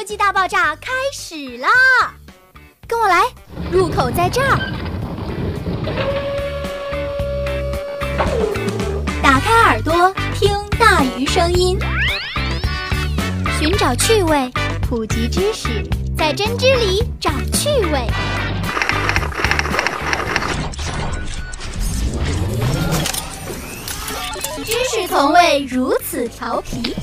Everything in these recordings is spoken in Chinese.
科技大爆炸开始啦！跟我来，入口在这儿。打开耳朵，听大鱼声音，寻找趣味，普及知识，在针织里找趣味。知识从未如此调皮。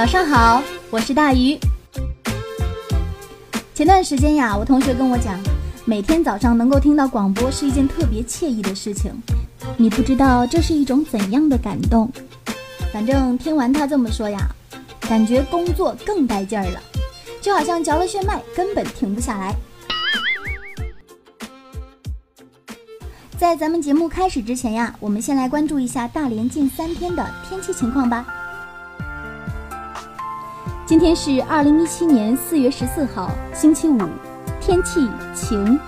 早上好，我是大鱼。前段时间呀，我同学跟我讲，每天早上能够听到广播是一件特别惬意的事情。你不知道这是一种怎样的感动？反正听完他这么说呀，感觉工作更带劲儿了，就好像嚼了血脉，根本停不下来。在咱们节目开始之前呀，我们先来关注一下大连近三天的天气情况吧。今天是二零一七年四月十四号，星期五，天气晴，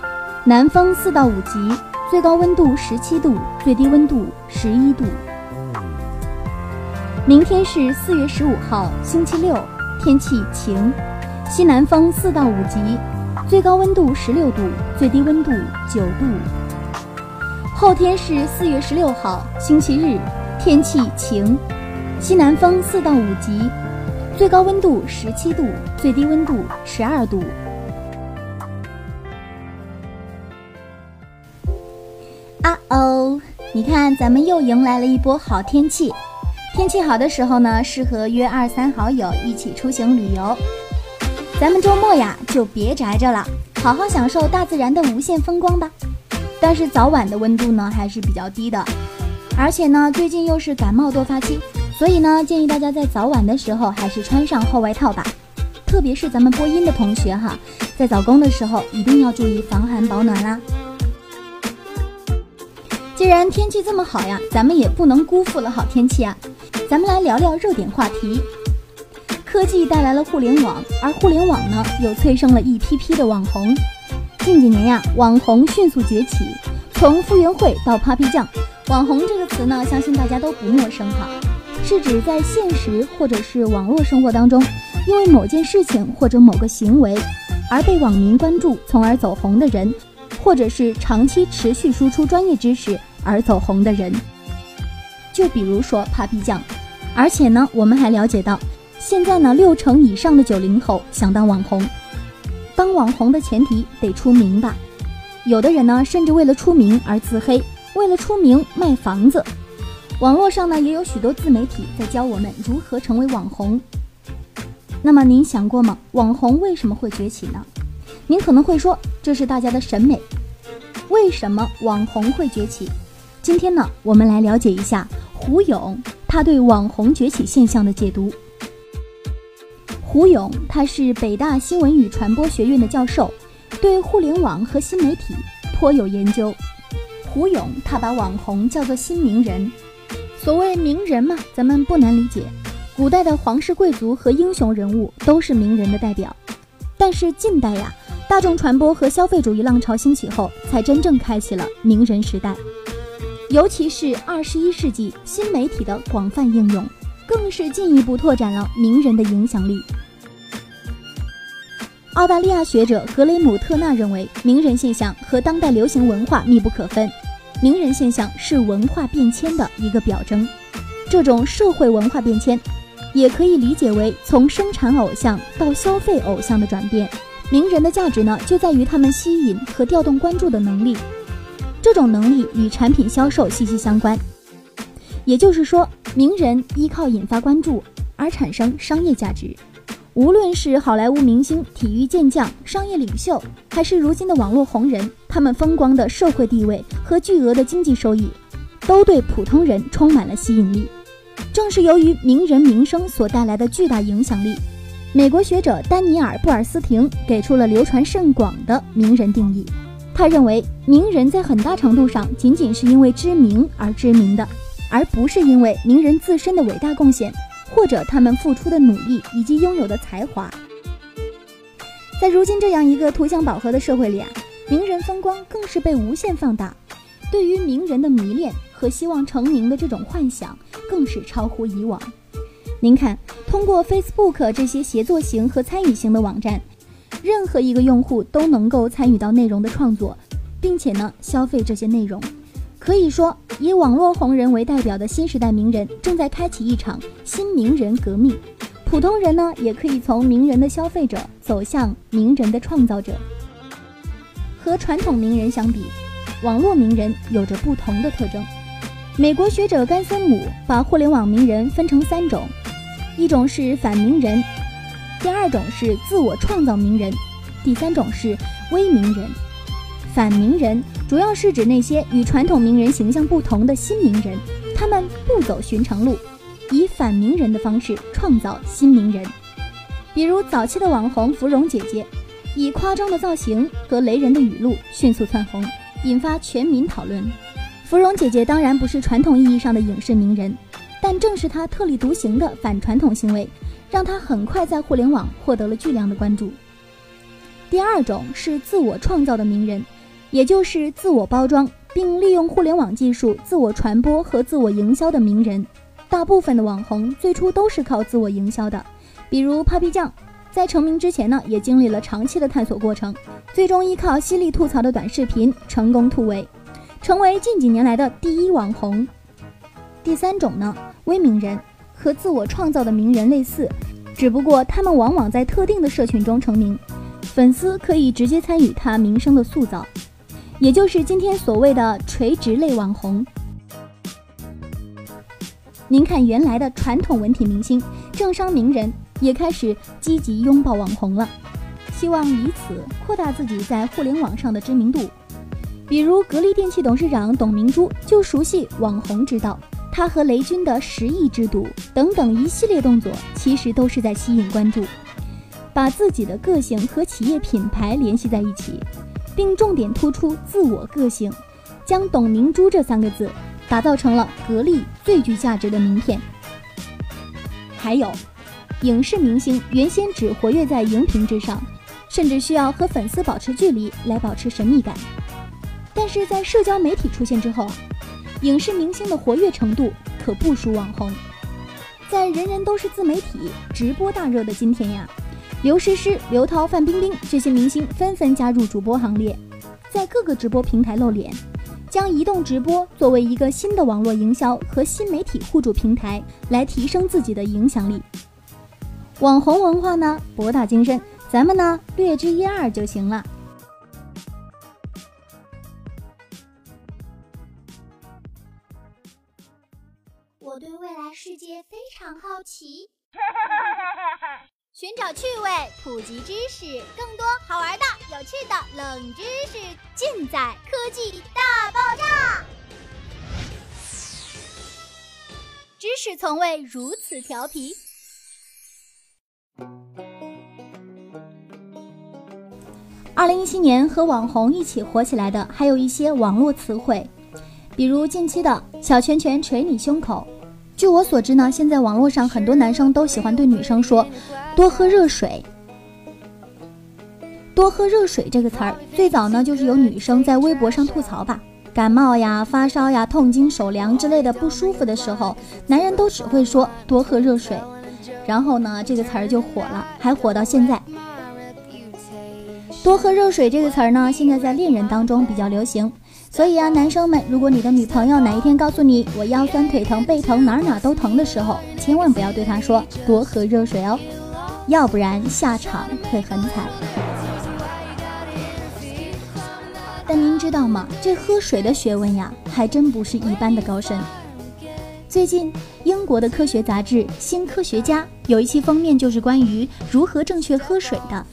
南风四到五级，最高温度十七度，最低温度十一度。明天是四月十五号，星期六，天气晴，西南风四到五级，最高温度十六度，最低温度九度。后天是四月十六号，星期日，天气晴，西南风四到五级，最高温度十七度，最低温度十二度。啊哦，你看，咱们又迎来了一波好天气。天气好的时候呢，适合约二三好友一起出行旅游。咱们周末呀，就别宅着了，好好享受大自然的无限风光吧。但是早晚的温度呢还是比较低的，而且呢最近又是感冒多发期，所以呢建议大家在早晚的时候还是穿上厚外套吧。特别是咱们播音的同学哈，在早工的时候一定要注意防寒保暖啦。既然天气这么好呀，咱们也不能辜负了好天气啊。咱们来聊聊热点话题。科技带来了互联网，而互联网呢又催生了一批批的网红。近几年呀，网红迅速崛起，从傅园慧到 Papi 酱，网红这个词呢，相信大家都不陌生哈，是指在现实或者是网络生活当中，因为某件事情或者某个行为而被网民关注，从而走红的人，或者是长期持续输出专业知识而走红的人。就比如说 Papi 酱，而且呢，我们还了解到，现在呢，六成以上的九零后想当网红。当网红的前提得出名吧，有的人呢甚至为了出名而自黑，为了出名卖房子。网络上呢也有许多自媒体在教我们如何成为网红。那么您想过吗？网红为什么会崛起呢？您可能会说这是大家的审美。为什么网红会崛起？今天呢我们来了解一下胡勇他对网红崛起现象的解读。胡勇，他是北大新闻与传播学院的教授，对互联网和新媒体颇有研究。胡勇他把网红叫做新名人。所谓名人嘛，咱们不难理解，古代的皇室贵族和英雄人物都是名人的代表。但是近代呀，大众传播和消费主义浪潮兴起后，才真正开启了名人时代。尤其是二十一世纪新媒体的广泛应用，更是进一步拓展了名人的影响力。澳大利亚学者格雷姆特纳认为，名人现象和当代流行文化密不可分。名人现象是文化变迁的一个表征。这种社会文化变迁，也可以理解为从生产偶像到消费偶像的转变。名人的价值呢，就在于他们吸引和调动关注的能力。这种能力与产品销售息息相关。也就是说，名人依靠引发关注而产生商业价值。无论是好莱坞明星、体育健将、商业领袖，还是如今的网络红人，他们风光的社会地位和巨额的经济收益，都对普通人充满了吸引力。正是由于名人名声所带来的巨大影响力，美国学者丹尼尔·布尔斯廷给出了流传甚广的名人定义。他认为，名人在很大程度上仅仅是因为知名而知名的，而不是因为名人自身的伟大贡献。或者他们付出的努力以及拥有的才华。在如今这样一个图像饱和的社会里啊，名人风光更是被无限放大。对于名人的迷恋和希望成名的这种幻想，更是超乎以往。您看，通过 Facebook 这些协作型和参与型的网站，任何一个用户都能够参与到内容的创作，并且呢消费这些内容。可以说，以网络红人为代表的新时代名人正在开启一场新名人革命。普通人呢，也可以从名人的消费者走向名人的创造者。和传统名人相比，网络名人有着不同的特征。美国学者甘森姆把互联网名人分成三种。一种是反名人，第二种是自我创造名人，第三种是微名人。反名人主要是指那些与传统名人形象不同的新名人，他们不走寻常路，以反名人的方式创造新名人。比如早期的网红芙蓉姐姐，以夸张的造型和雷人的语录迅速窜红，引发全民讨论。芙蓉姐姐当然不是传统意义上的影视名人。但正是她特立独行的反传统行为，让她很快在互联网获得了巨量的关注。第二种是自我创造的名人，也就是自我包装并利用互联网技术自我传播和自我营销的名人。大部分的网红最初都是靠自我营销的，比如 Papi 酱，在成名之前呢，也经历了长期的探索过程，最终依靠犀利吐槽的短视频成功突围，成为近几年来的第一网红。第三种呢？微名人和自我创造的名人类似，只不过他们往往在特定的社群中成名，粉丝可以直接参与他名声的塑造，也就是今天所谓的垂直类网红。您看，原来的传统文体明星、政商名人也开始积极拥抱网红了，希望以此扩大自己在互联网上的知名度。比如格力电器董事长董明珠就熟悉网红之道。他和雷军的十亿之赌等等一系列动作，其实都是在吸引关注，把自己的个性和企业品牌联系在一起，并重点突出自我个性，将“董明珠”这三个字打造成了格力最具价值的名片。还有，影视明星原先只活跃在荧屏之上，甚至需要和粉丝保持距离来保持神秘感，但是在社交媒体出现之后。影视明星的活跃程度可不输网红，在人人都是自媒体直播大热的今天呀，刘诗诗、刘涛、范冰冰这些明星纷纷加入主播行列，在各个直播平台露脸，将移动直播作为一个新的网络营销和新媒体互助平台，来提升自己的影响力。网红文化呢博大精深，咱们呢略知一二就行了。我对未来世界非常好奇，寻找趣味，普及知识，更多好玩的、有趣的冷知识尽在科技大爆炸。知识从未如此调皮。二零一七年和网红一起火起来的，还有一些网络词汇，比如近期的“小拳拳捶你胸口”。据我所知呢，现在网络上很多男生都喜欢对女生说“多喝热水”。多喝热水这个词儿，最早呢就是有女生在微博上吐槽吧，感冒呀、发烧呀、痛经、手凉之类的不舒服的时候，男人都只会说多喝热水，然后呢这个词儿就火了，还火到现在。多喝热水这个词儿呢，现在在恋人当中比较流行。所以啊，男生们，如果你的女朋友哪一天告诉你我腰酸腿疼背疼哪哪都疼的时候，千万不要对她说多喝热水哦，要不然下场会很惨。但您知道吗？这喝水的学问呀，还真不是一般的高深。最近，英国的科学杂志《新科学家》有一期封面就是关于如何正确喝水的。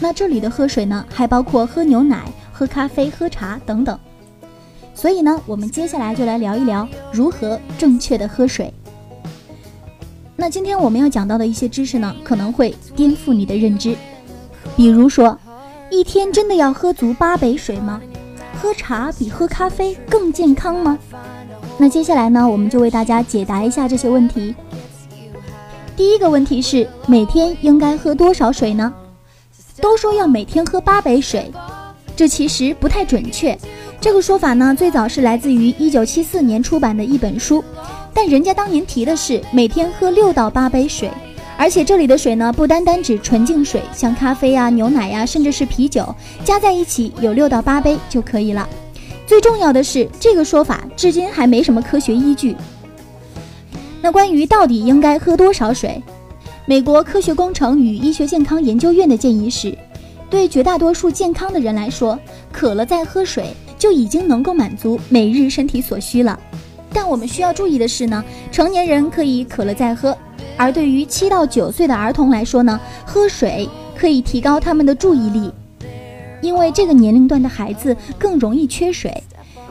那这里的喝水呢，还包括喝牛奶、喝咖啡、喝茶等等。所以呢，我们接下来就来聊一聊如何正确的喝水。那今天我们要讲到的一些知识呢，可能会颠覆你的认知。比如说，一天真的要喝足八杯水吗？喝茶比喝咖啡更健康吗？那接下来呢，我们就为大家解答一下这些问题。第一个问题是，每天应该喝多少水呢？都说要每天喝八杯水，这其实不太准确。这个说法呢，最早是来自于一九七四年出版的一本书，但人家当年提的是每天喝六到八杯水，而且这里的水呢，不单单指纯净水，像咖啡呀、牛奶呀，甚至是啤酒，加在一起有六到八杯就可以了。最重要的是，这个说法至今还没什么科学依据。那关于到底应该喝多少水，美国科学工程与医学健康研究院的建议是，对绝大多数健康的人来说，渴了再喝水。就已经能够满足每日身体所需了，但我们需要注意的是呢，成年人可以渴了再喝，而对于七到九岁的儿童来说呢，喝水可以提高他们的注意力，因为这个年龄段的孩子更容易缺水，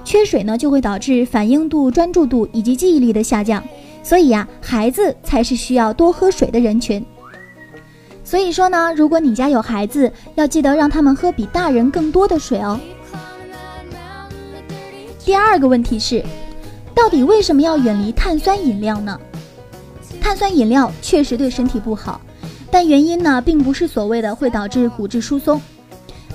缺水呢就会导致反应度、专注度以及记忆力的下降，所以呀，孩子才是需要多喝水的人群。所以说呢，如果你家有孩子，要记得让他们喝比大人更多的水哦。第二个问题是，到底为什么要远离碳酸饮料呢？碳酸饮料确实对身体不好，但原因呢，并不是所谓的会导致骨质疏松。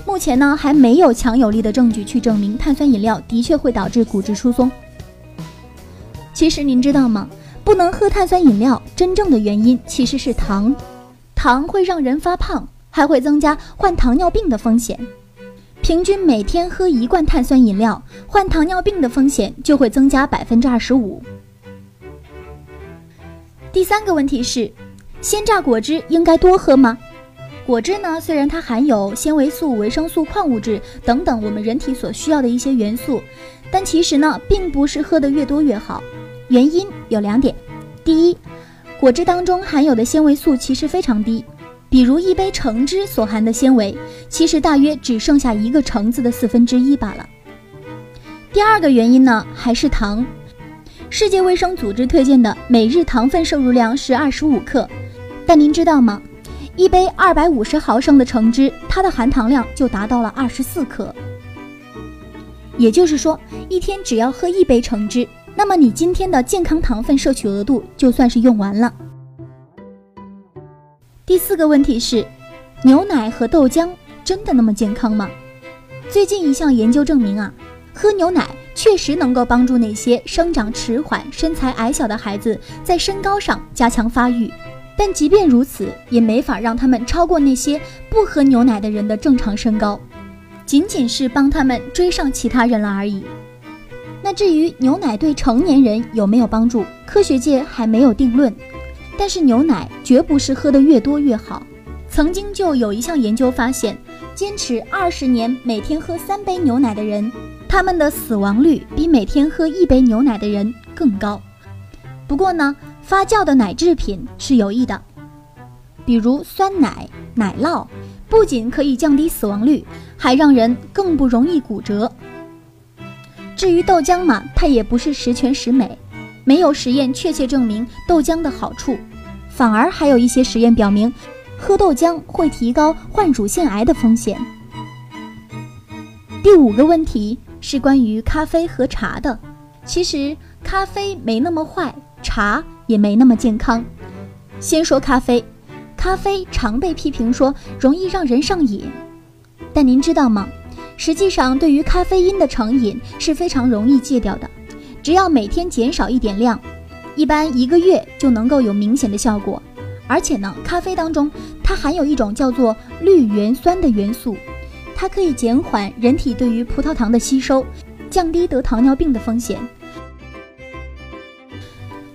目前呢，还没有强有力的证据去证明碳酸饮料的确会导致骨质疏松。其实您知道吗？不能喝碳酸饮料，真正的原因其实是糖，糖会让人发胖，还会增加患糖尿病的风险。平均每天喝一罐碳酸饮料，患糖尿病的风险就会增加百分之二十五。第三个问题是，鲜榨果汁应该多喝吗？果汁呢，虽然它含有纤维素、维生素、矿物质等等我们人体所需要的一些元素，但其实呢，并不是喝的越多越好。原因有两点：第一，果汁当中含有的纤维素其实非常低。比如一杯橙汁所含的纤维，其实大约只剩下一个橙子的四分之一罢了。第二个原因呢，还是糖。世界卫生组织推荐的每日糖分摄入量是二十五克，但您知道吗？一杯二百五十毫升的橙汁，它的含糖量就达到了二十四克。也就是说，一天只要喝一杯橙汁，那么你今天的健康糖分摄取额度就算是用完了。第四个问题是，牛奶和豆浆真的那么健康吗？最近一项研究证明啊，喝牛奶确实能够帮助那些生长迟缓、身材矮小的孩子在身高上加强发育，但即便如此，也没法让他们超过那些不喝牛奶的人的正常身高，仅仅是帮他们追上其他人了而已。那至于牛奶对成年人有没有帮助，科学界还没有定论。但是牛奶绝不是喝的越多越好。曾经就有一项研究发现，坚持二十年每天喝三杯牛奶的人，他们的死亡率比每天喝一杯牛奶的人更高。不过呢，发酵的奶制品是有益的，比如酸奶、奶酪，不仅可以降低死亡率，还让人更不容易骨折。至于豆浆嘛，它也不是十全十美，没有实验确切证明豆浆的好处。反而还有一些实验表明，喝豆浆会提高患乳腺癌的风险。第五个问题是关于咖啡和茶的。其实咖啡没那么坏，茶也没那么健康。先说咖啡，咖啡常被批评说容易让人上瘾，但您知道吗？实际上，对于咖啡因的成瘾是非常容易戒掉的，只要每天减少一点量。一般一个月就能够有明显的效果，而且呢，咖啡当中它含有一种叫做绿原酸的元素，它可以减缓人体对于葡萄糖的吸收，降低得糖尿病的风险。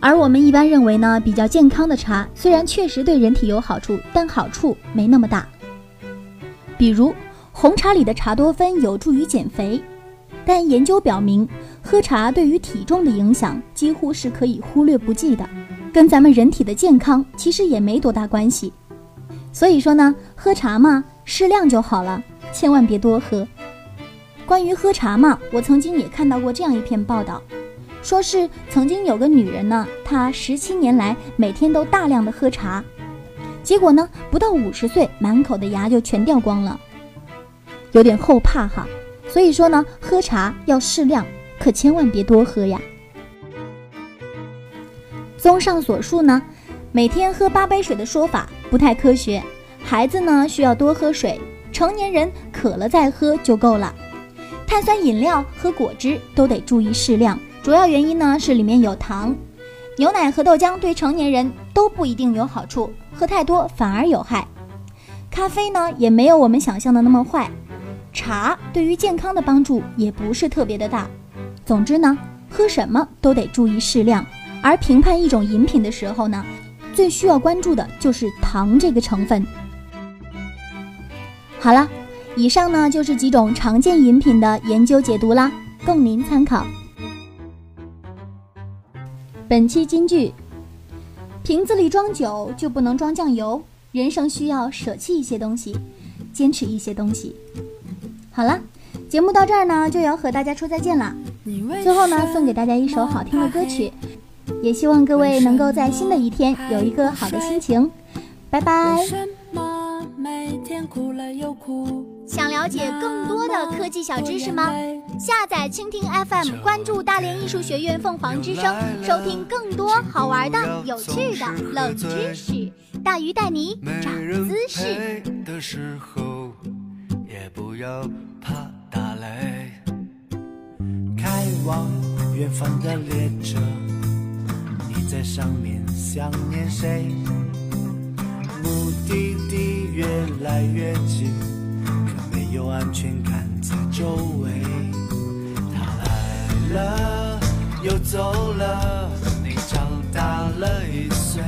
而我们一般认为呢，比较健康的茶虽然确实对人体有好处，但好处没那么大。比如红茶里的茶多酚有助于减肥。但研究表明，喝茶对于体重的影响几乎是可以忽略不计的，跟咱们人体的健康其实也没多大关系。所以说呢，喝茶嘛，适量就好了，千万别多喝。关于喝茶嘛，我曾经也看到过这样一篇报道，说是曾经有个女人呢，她十七年来每天都大量的喝茶，结果呢，不到五十岁，满口的牙就全掉光了，有点后怕哈。所以说呢，喝茶要适量，可千万别多喝呀。综上所述呢，每天喝八杯水的说法不太科学。孩子呢需要多喝水，成年人渴了再喝就够了。碳酸饮料和果汁都得注意适量，主要原因呢是里面有糖。牛奶和豆浆对成年人都不一定有好处，喝太多反而有害。咖啡呢也没有我们想象的那么坏，茶对于健康的帮助也不是特别的大。总之呢，喝什么都得注意适量。而评判一种饮品的时候呢，最需要关注的就是糖这个成分。好了，以上呢就是几种常见饮品的研究解读啦，供您参考。本期金句：瓶子里装酒就不能装酱油，人生需要舍弃一些东西，坚持一些东西。好了，节目到这儿呢就要和大家说再见了。最后呢，送给大家一首好听的歌曲。也希望各位能够在新的一天有一个好的心情，拜拜。想了解更多的科技小知识吗？下载蜻蜓 FM，关注大连艺术学院凤凰之声，收听更多好玩的、有趣的冷知识。大鱼带你长姿势。打雷开往远方的列车。你在上面想念谁？目的地越来越近，可没有安全感在周围。他来了又走了，你长大了一岁，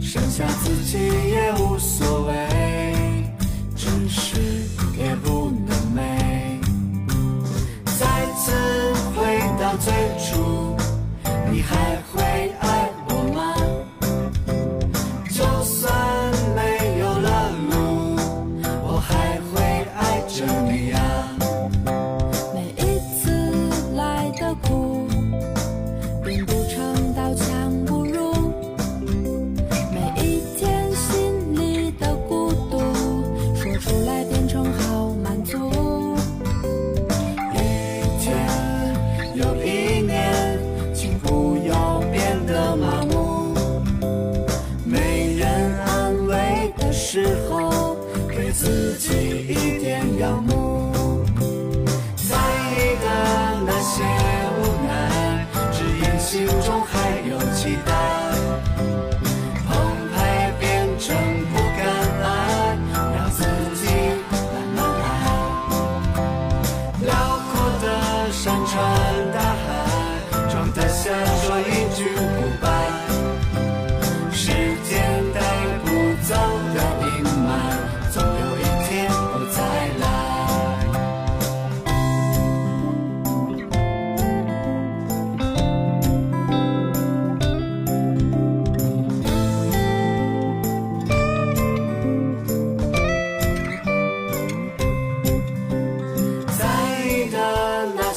剩下自己也无所谓，最初。你还会爱我吗？就算没有了路，我还会爱着你啊。每一次来的苦，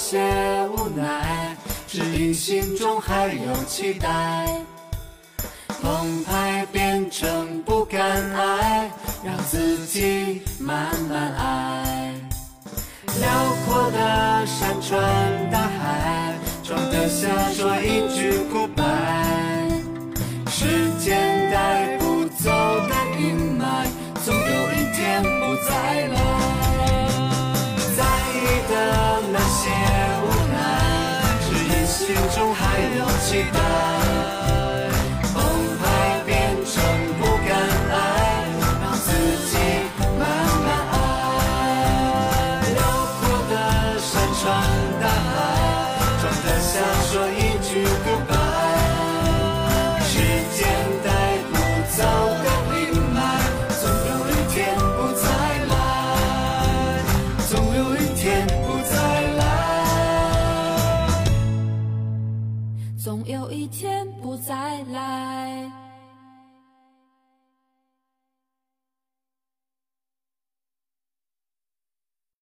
些无奈，只因心中还有期待，澎湃变成不敢爱，让自己慢慢爱。辽阔的山川大海，装得下说一句 goodbye。时间带不走的阴霾，总有一天不再来。还有天不再来。